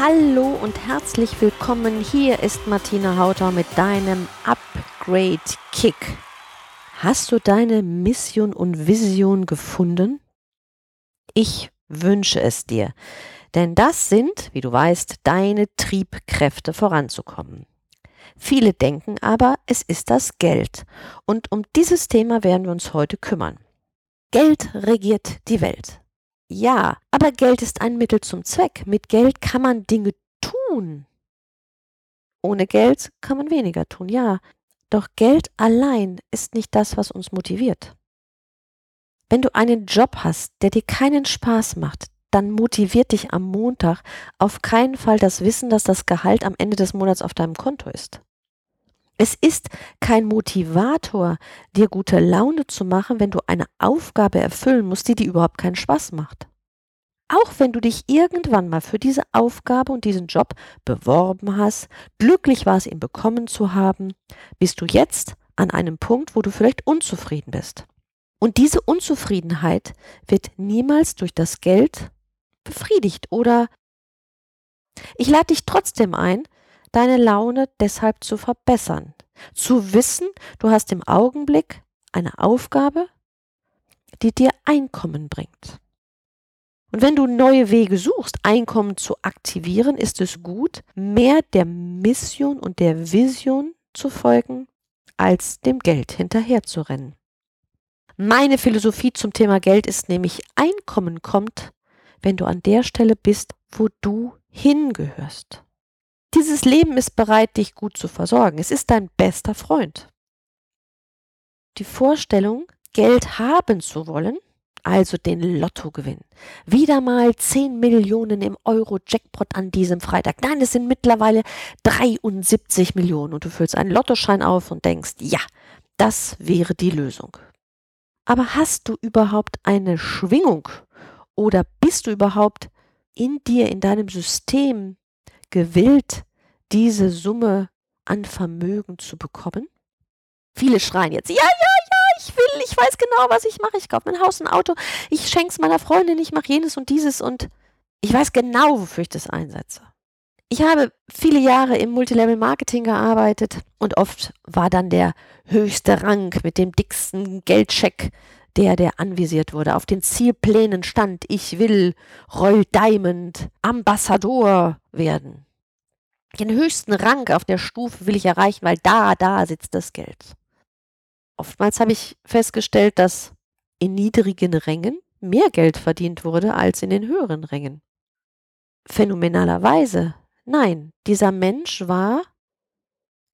Hallo und herzlich willkommen. Hier ist Martina Hauter mit deinem Upgrade Kick. Hast du deine Mission und Vision gefunden? Ich wünsche es dir, denn das sind, wie du weißt, deine Triebkräfte voranzukommen. Viele denken aber, es ist das Geld. Und um dieses Thema werden wir uns heute kümmern. Geld regiert die Welt. Ja, aber Geld ist ein Mittel zum Zweck. Mit Geld kann man Dinge tun. Ohne Geld kann man weniger tun, ja. Doch Geld allein ist nicht das, was uns motiviert. Wenn du einen Job hast, der dir keinen Spaß macht, dann motiviert dich am Montag auf keinen Fall das Wissen, dass das Gehalt am Ende des Monats auf deinem Konto ist. Es ist kein Motivator, dir gute Laune zu machen, wenn du eine Aufgabe erfüllen musst, die dir überhaupt keinen Spaß macht. Auch wenn du dich irgendwann mal für diese Aufgabe und diesen Job beworben hast, glücklich warst, ihn bekommen zu haben, bist du jetzt an einem Punkt, wo du vielleicht unzufrieden bist. Und diese Unzufriedenheit wird niemals durch das Geld befriedigt oder ich lade dich trotzdem ein, deine Laune deshalb zu verbessern. Zu wissen, du hast im Augenblick eine Aufgabe, die dir Einkommen bringt. Und wenn du neue Wege suchst, Einkommen zu aktivieren, ist es gut, mehr der Mission und der Vision zu folgen, als dem Geld hinterherzurennen. Meine Philosophie zum Thema Geld ist nämlich, Einkommen kommt, wenn du an der Stelle bist, wo du hingehörst. Dieses Leben ist bereit, dich gut zu versorgen. Es ist dein bester Freund. Die Vorstellung, Geld haben zu wollen, also den Lottogewinn. Wieder mal 10 Millionen im Euro-Jackpot an diesem Freitag. Nein, es sind mittlerweile 73 Millionen und du füllst einen Lottoschein auf und denkst, ja, das wäre die Lösung. Aber hast du überhaupt eine Schwingung oder bist du überhaupt in dir, in deinem System gewillt, diese Summe an Vermögen zu bekommen? Viele schreien jetzt, ja, ja, ja, ich will, ich weiß genau, was ich mache. Ich kaufe mein Haus, ein Auto, ich schenke es meiner Freundin, ich mache jenes und dieses und ich weiß genau, wofür ich das einsetze. Ich habe viele Jahre im Multilevel-Marketing gearbeitet und oft war dann der höchste Rang mit dem dicksten Geldcheck der, der anvisiert wurde. Auf den Zielplänen stand, ich will Roll Diamond Ambassador werden. Den höchsten Rang auf der Stufe will ich erreichen, weil da, da sitzt das Geld. Oftmals habe ich festgestellt, dass in niedrigen Rängen mehr Geld verdient wurde als in den höheren Rängen. Phänomenalerweise, nein, dieser Mensch war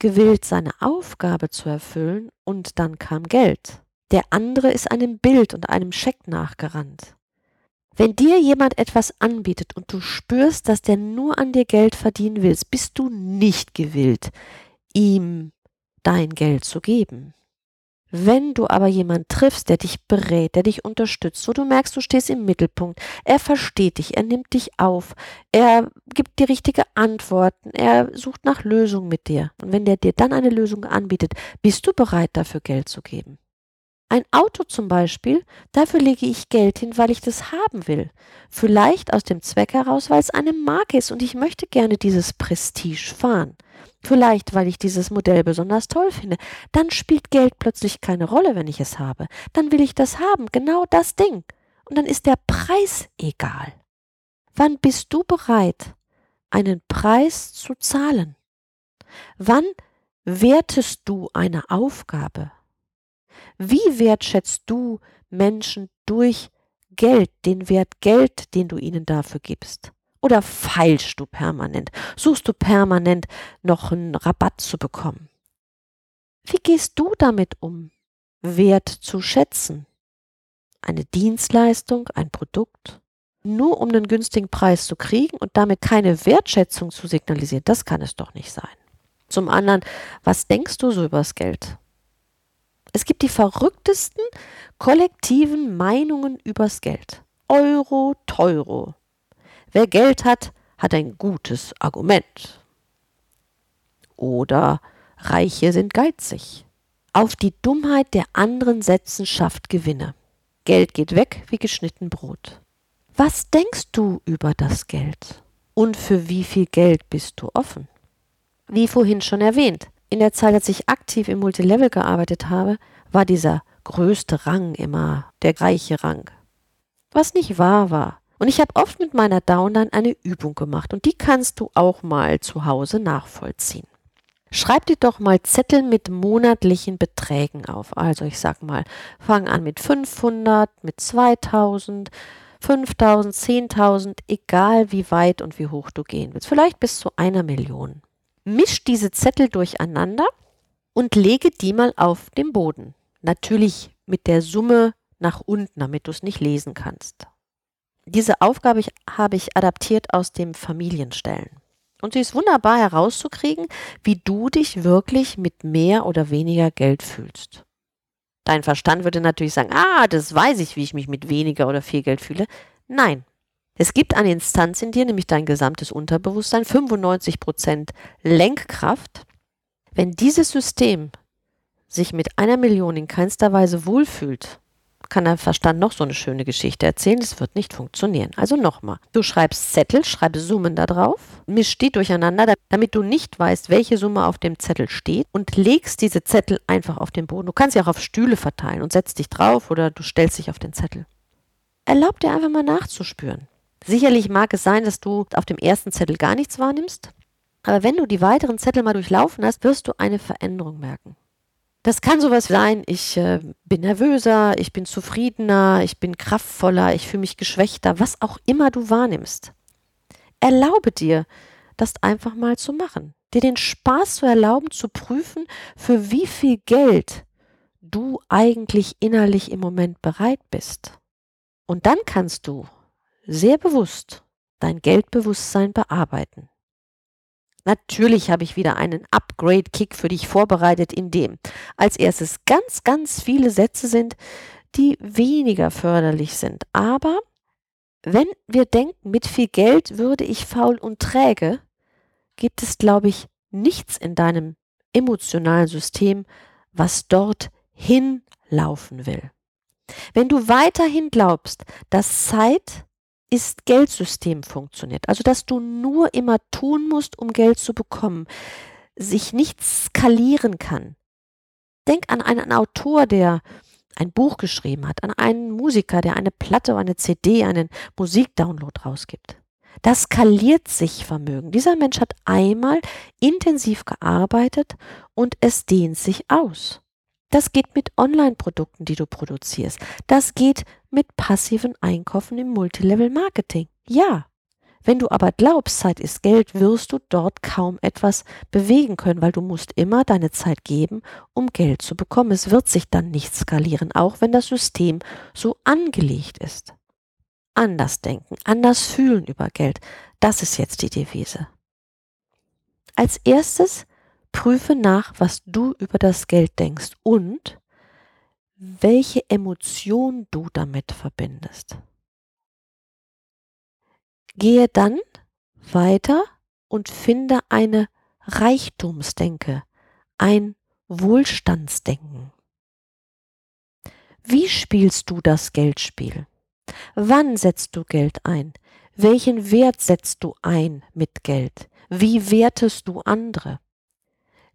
gewillt, seine Aufgabe zu erfüllen und dann kam Geld. Der andere ist einem Bild und einem Scheck nachgerannt. Wenn dir jemand etwas anbietet und du spürst, dass der nur an dir Geld verdienen will, bist du nicht gewillt, ihm dein Geld zu geben. Wenn du aber jemand triffst, der dich berät, der dich unterstützt, wo du merkst, du stehst im Mittelpunkt, er versteht dich, er nimmt dich auf, er gibt dir richtige Antworten, er sucht nach Lösungen mit dir. Und wenn der dir dann eine Lösung anbietet, bist du bereit, dafür Geld zu geben. Ein Auto zum Beispiel, dafür lege ich Geld hin, weil ich das haben will. Vielleicht aus dem Zweck heraus, weil es eine Marke ist und ich möchte gerne dieses Prestige fahren. Vielleicht, weil ich dieses Modell besonders toll finde. Dann spielt Geld plötzlich keine Rolle, wenn ich es habe. Dann will ich das haben, genau das Ding. Und dann ist der Preis egal. Wann bist du bereit, einen Preis zu zahlen? Wann wertest du eine Aufgabe? Wie wertschätzt du Menschen durch Geld, den Wert Geld, den du ihnen dafür gibst? Oder feilst du permanent? Suchst du permanent noch einen Rabatt zu bekommen? Wie gehst du damit um, Wert zu schätzen? Eine Dienstleistung, ein Produkt? Nur um einen günstigen Preis zu kriegen und damit keine Wertschätzung zu signalisieren, das kann es doch nicht sein. Zum anderen, was denkst du so übers Geld? Es gibt die verrücktesten kollektiven Meinungen übers Geld. Euro, Teuro. Wer Geld hat, hat ein gutes Argument. Oder Reiche sind geizig. Auf die Dummheit der anderen setzen schafft Gewinne. Geld geht weg wie geschnitten Brot. Was denkst du über das Geld? Und für wie viel Geld bist du offen? Wie vorhin schon erwähnt, in der Zeit, als ich aktiv im Multilevel gearbeitet habe, war dieser größte Rang immer der reiche Rang. Was nicht wahr war. Und ich habe oft mit meiner Downline eine Übung gemacht und die kannst du auch mal zu Hause nachvollziehen. Schreib dir doch mal Zettel mit monatlichen Beträgen auf. Also ich sag mal, fang an mit 500, mit 2000, 5000, 10.000, egal wie weit und wie hoch du gehen willst. Vielleicht bis zu einer Million. Misch diese Zettel durcheinander und lege die mal auf den Boden. Natürlich mit der Summe nach unten, damit du es nicht lesen kannst. Diese Aufgabe habe ich adaptiert aus dem Familienstellen. Und sie ist wunderbar herauszukriegen, wie du dich wirklich mit mehr oder weniger Geld fühlst. Dein Verstand würde natürlich sagen, ah, das weiß ich, wie ich mich mit weniger oder viel Geld fühle. Nein. Es gibt eine Instanz in dir, nämlich dein gesamtes Unterbewusstsein, 95% Lenkkraft. Wenn dieses System sich mit einer Million in keinster Weise wohlfühlt, kann der Verstand noch so eine schöne Geschichte erzählen, es wird nicht funktionieren. Also nochmal, du schreibst Zettel, schreib Summen da drauf, misch die durcheinander, damit du nicht weißt, welche Summe auf dem Zettel steht und legst diese Zettel einfach auf den Boden. Du kannst sie auch auf Stühle verteilen und setzt dich drauf oder du stellst dich auf den Zettel. Erlaub dir einfach mal nachzuspüren. Sicherlich mag es sein, dass du auf dem ersten Zettel gar nichts wahrnimmst, aber wenn du die weiteren Zettel mal durchlaufen hast, wirst du eine Veränderung merken. Das kann sowas sein, ich äh, bin nervöser, ich bin zufriedener, ich bin kraftvoller, ich fühle mich geschwächter, was auch immer du wahrnimmst. Erlaube dir, das einfach mal zu machen. Dir den Spaß zu erlauben, zu prüfen, für wie viel Geld du eigentlich innerlich im Moment bereit bist. Und dann kannst du sehr bewusst dein Geldbewusstsein bearbeiten. Natürlich habe ich wieder einen Upgrade-Kick für dich vorbereitet, in dem als erstes ganz, ganz viele Sätze sind, die weniger förderlich sind. Aber wenn wir denken, mit viel Geld würde ich faul und träge, gibt es, glaube ich, nichts in deinem emotionalen System, was dort hinlaufen will. Wenn du weiterhin glaubst, dass Zeit ist Geldsystem funktioniert. Also, dass du nur immer tun musst, um Geld zu bekommen, sich nicht skalieren kann. Denk an einen Autor, der ein Buch geschrieben hat, an einen Musiker, der eine Platte, eine CD, einen Musikdownload rausgibt. Das skaliert sich Vermögen. Dieser Mensch hat einmal intensiv gearbeitet und es dehnt sich aus. Das geht mit Online-Produkten, die du produzierst. Das geht mit passiven Einkaufen im Multilevel-Marketing. Ja. Wenn du aber glaubst, Zeit ist Geld, wirst du dort kaum etwas bewegen können, weil du musst immer deine Zeit geben, um Geld zu bekommen. Es wird sich dann nicht skalieren, auch wenn das System so angelegt ist. Anders denken, anders fühlen über Geld, das ist jetzt die Devise. Als erstes Prüfe nach, was du über das Geld denkst und welche Emotion du damit verbindest. Gehe dann weiter und finde eine Reichtumsdenke, ein Wohlstandsdenken. Wie spielst du das Geldspiel? Wann setzt du Geld ein? Welchen Wert setzt du ein mit Geld? Wie wertest du andere?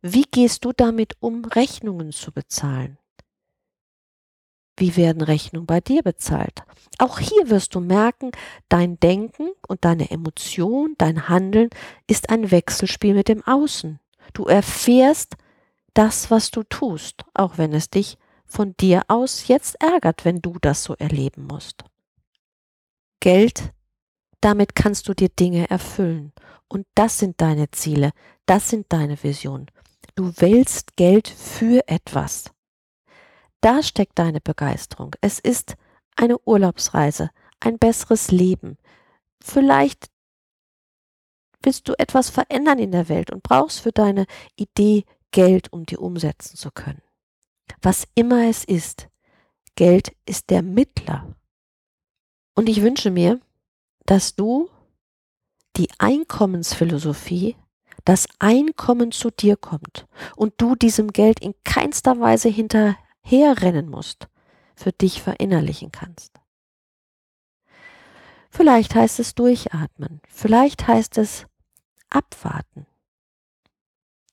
Wie gehst du damit um, Rechnungen zu bezahlen? Wie werden Rechnungen bei dir bezahlt? Auch hier wirst du merken, dein Denken und deine Emotion, dein Handeln ist ein Wechselspiel mit dem Außen. Du erfährst das, was du tust, auch wenn es dich von dir aus jetzt ärgert, wenn du das so erleben musst. Geld, damit kannst du dir Dinge erfüllen. Und das sind deine Ziele, das sind deine Visionen. Du wählst Geld für etwas. Da steckt deine Begeisterung. Es ist eine Urlaubsreise, ein besseres Leben, vielleicht willst du etwas verändern in der Welt und brauchst für deine Idee Geld, um die umsetzen zu können. Was immer es ist, Geld ist der Mittler. Und ich wünsche mir, dass du die Einkommensphilosophie, das Einkommen zu dir kommt und du diesem Geld in keinster Weise hinterherrennen musst, für dich verinnerlichen kannst. Vielleicht heißt es durchatmen, vielleicht heißt es abwarten,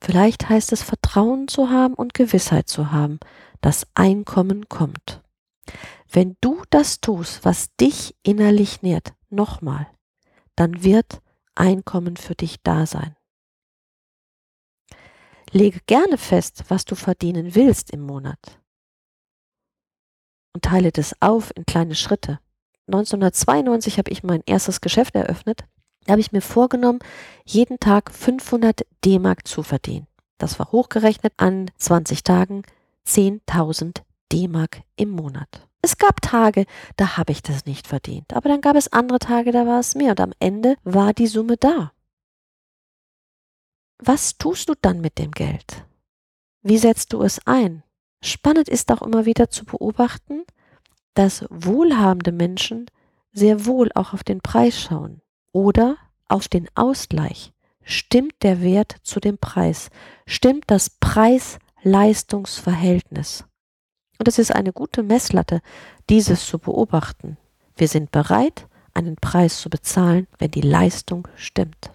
vielleicht heißt es Vertrauen zu haben und Gewissheit zu haben, dass Einkommen kommt. Wenn du das tust, was dich innerlich nährt, nochmal, dann wird Einkommen für dich da sein. Lege gerne fest, was du verdienen willst im Monat und teile das auf in kleine Schritte. 1992 habe ich mein erstes Geschäft eröffnet. Da habe ich mir vorgenommen, jeden Tag 500 D-Mark zu verdienen. Das war hochgerechnet an 20 Tagen 10.000 D-Mark im Monat. Es gab Tage, da habe ich das nicht verdient, aber dann gab es andere Tage, da war es mehr und am Ende war die Summe da. Was tust du dann mit dem Geld? Wie setzt du es ein? Spannend ist auch immer wieder zu beobachten, dass wohlhabende Menschen sehr wohl auch auf den Preis schauen oder auf den Ausgleich. Stimmt der Wert zu dem Preis? Stimmt das Preis-Leistungs-Verhältnis? Und es ist eine gute Messlatte, dieses zu beobachten. Wir sind bereit, einen Preis zu bezahlen, wenn die Leistung stimmt.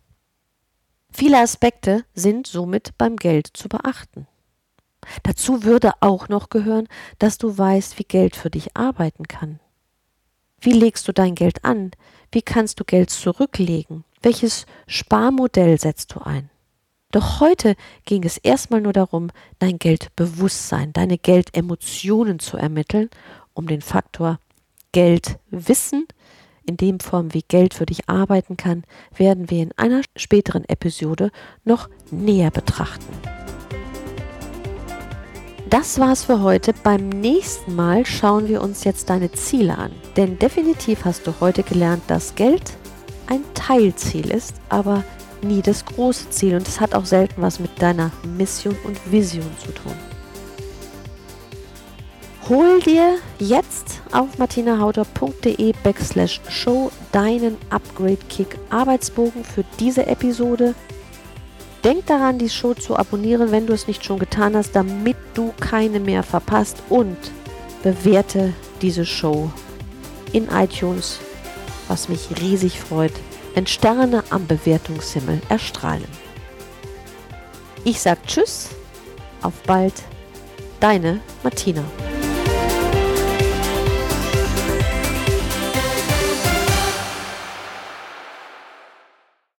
Viele Aspekte sind somit beim Geld zu beachten. Dazu würde auch noch gehören, dass du weißt, wie Geld für dich arbeiten kann. Wie legst du dein Geld an? Wie kannst du Geld zurücklegen? Welches Sparmodell setzt du ein? Doch heute ging es erstmal nur darum, dein Geldbewusstsein, deine Geldemotionen zu ermitteln, um den Faktor Geldwissen, in dem Form wie Geld für dich arbeiten kann, werden wir in einer späteren Episode noch näher betrachten. Das war's für heute. Beim nächsten Mal schauen wir uns jetzt deine Ziele an. Denn definitiv hast du heute gelernt, dass Geld ein Teilziel ist, aber nie das große Ziel und es hat auch selten was mit deiner Mission und Vision zu tun. Hol dir jetzt auf martinahauter.de backslash show deinen Upgrade Kick Arbeitsbogen für diese Episode. Denk daran, die Show zu abonnieren, wenn du es nicht schon getan hast, damit du keine mehr verpasst und bewerte diese Show in iTunes, was mich riesig freut wenn Sterne am Bewertungshimmel erstrahlen. Ich sag Tschüss, auf bald, deine Martina.